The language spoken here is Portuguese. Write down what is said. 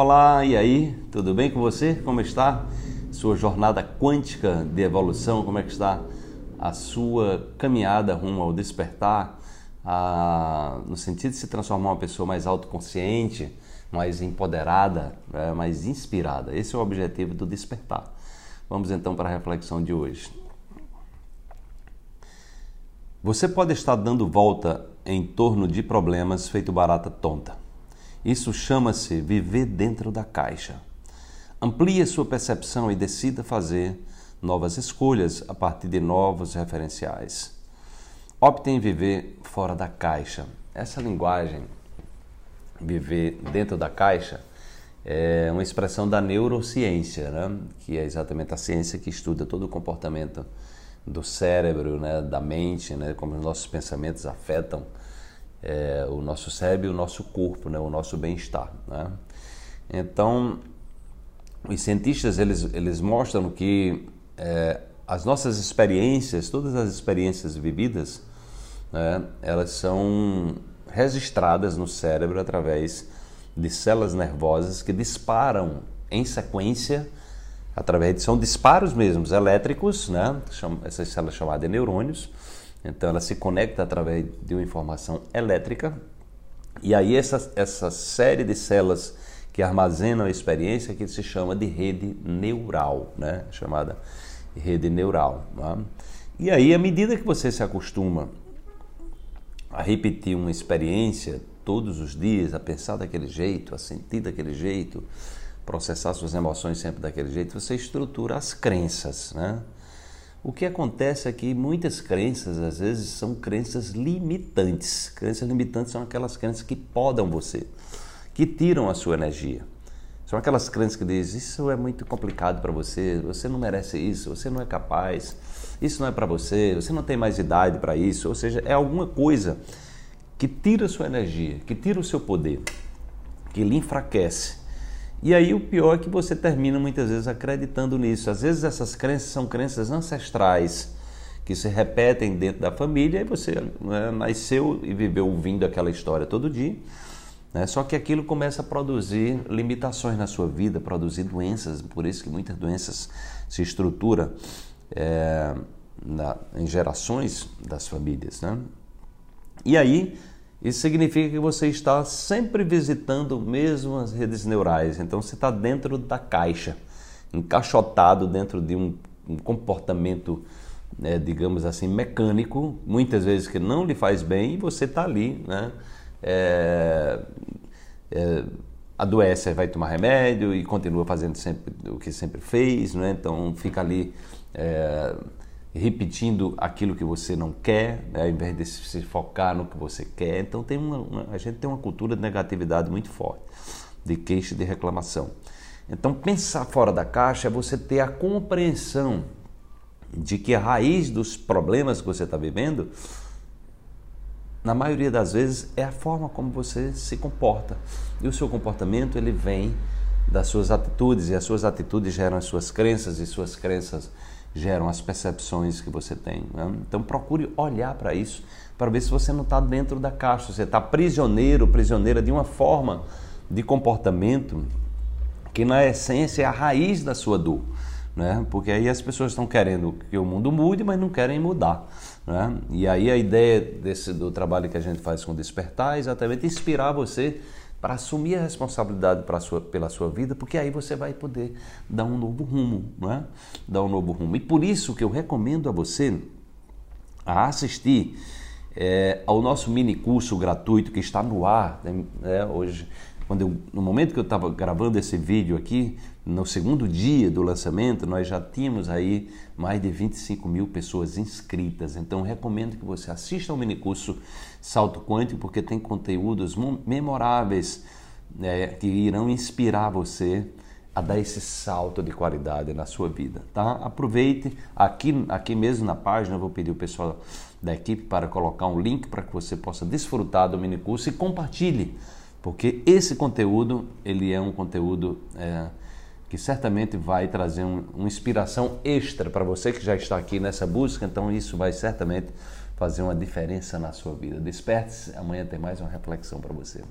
Olá, e aí? Tudo bem com você? Como está? Sua jornada quântica de evolução, como é que está a sua caminhada rumo ao despertar, a, no sentido de se transformar uma pessoa mais autoconsciente, mais empoderada, né? mais inspirada. Esse é o objetivo do despertar. Vamos então para a reflexão de hoje. Você pode estar dando volta em torno de problemas feito barata tonta. Isso chama-se viver dentro da caixa. Amplie sua percepção e decida fazer novas escolhas a partir de novos referenciais. Opte em viver fora da caixa. Essa linguagem, viver dentro da caixa, é uma expressão da neurociência, né? que é exatamente a ciência que estuda todo o comportamento do cérebro, né? da mente, né? como os nossos pensamentos afetam é, o nosso cérebro e o nosso corpo, né? o nosso bem-estar. Né? Então, os cientistas eles, eles mostram que é, as nossas experiências, todas as experiências vividas, né, elas são registradas no cérebro através de células nervosas que disparam em sequência, através de são disparos mesmos elétricos, né, essas células chamadas de neurônios. Então ela se conecta através de uma informação elétrica e aí essa, essa série de células que armazenam a experiência que se chama de rede neural, né, chamada rede neural. Né? E aí, à medida que você se acostuma a repetir uma experiência todos os dias, a pensar daquele jeito, a sentir daquele jeito, processar suas emoções sempre daquele jeito, você estrutura as crenças, né? O que acontece é que muitas crenças, às vezes, são crenças limitantes. Crenças limitantes são aquelas crenças que podam você, que tiram a sua energia. São aquelas crenças que dizem: Isso é muito complicado para você, você não merece isso, você não é capaz, isso não é para você, você não tem mais idade para isso. Ou seja, é alguma coisa que tira a sua energia, que tira o seu poder, que lhe enfraquece. E aí o pior é que você termina muitas vezes acreditando nisso. Às vezes essas crenças são crenças ancestrais que se repetem dentro da família e você né, nasceu e viveu ouvindo aquela história todo dia né? Só que aquilo começa a produzir limitações na sua vida, produzir doenças, por isso que muitas doenças se estruturam é, na, em gerações das famílias. Né? E aí, isso significa que você está sempre visitando mesmo as redes neurais. Então, você está dentro da caixa, encaixotado dentro de um, um comportamento, né, digamos assim, mecânico, muitas vezes que não lhe faz bem, e você está ali, né? é, é, adoece, vai tomar remédio e continua fazendo sempre o que sempre fez, né? então fica ali é, repetindo aquilo que você não quer, né? ao invés de se focar no que você quer. Então tem uma, uma, a gente tem uma cultura de negatividade muito forte, de queixa e de reclamação. Então pensar fora da caixa é você ter a compreensão de que a raiz dos problemas que você está vivendo na maioria das vezes é a forma como você se comporta. E o seu comportamento ele vem das suas atitudes e as suas atitudes geram as suas crenças e suas crenças geram as percepções que você tem. Né? Então procure olhar para isso para ver se você não está dentro da caixa, você está prisioneiro, prisioneira de uma forma de comportamento que na essência é a raiz da sua dor. Né? Porque aí as pessoas estão querendo que o mundo mude, mas não querem mudar. Né? E aí a ideia desse, do trabalho que a gente faz com Despertar é exatamente inspirar você para assumir a responsabilidade sua, pela sua vida, porque aí você vai poder dar um novo rumo, né? dar um novo rumo. E por isso que eu recomendo a você a assistir é, ao nosso mini curso gratuito que está no ar né, hoje quando eu, no momento que eu estava gravando esse vídeo aqui, no segundo dia do lançamento, nós já tínhamos aí mais de 25 mil pessoas inscritas. Então, recomendo que você assista ao minicurso Salto Quântico, porque tem conteúdos memoráveis né, que irão inspirar você a dar esse salto de qualidade na sua vida, tá? Aproveite aqui, aqui mesmo na página, eu vou pedir o pessoal da equipe para colocar um link para que você possa desfrutar do minicurso e compartilhe porque esse conteúdo ele é um conteúdo é, que certamente vai trazer um, uma inspiração extra para você que já está aqui nessa busca, então isso vai certamente fazer uma diferença na sua vida. Desperte-se, amanhã tem mais uma reflexão para você.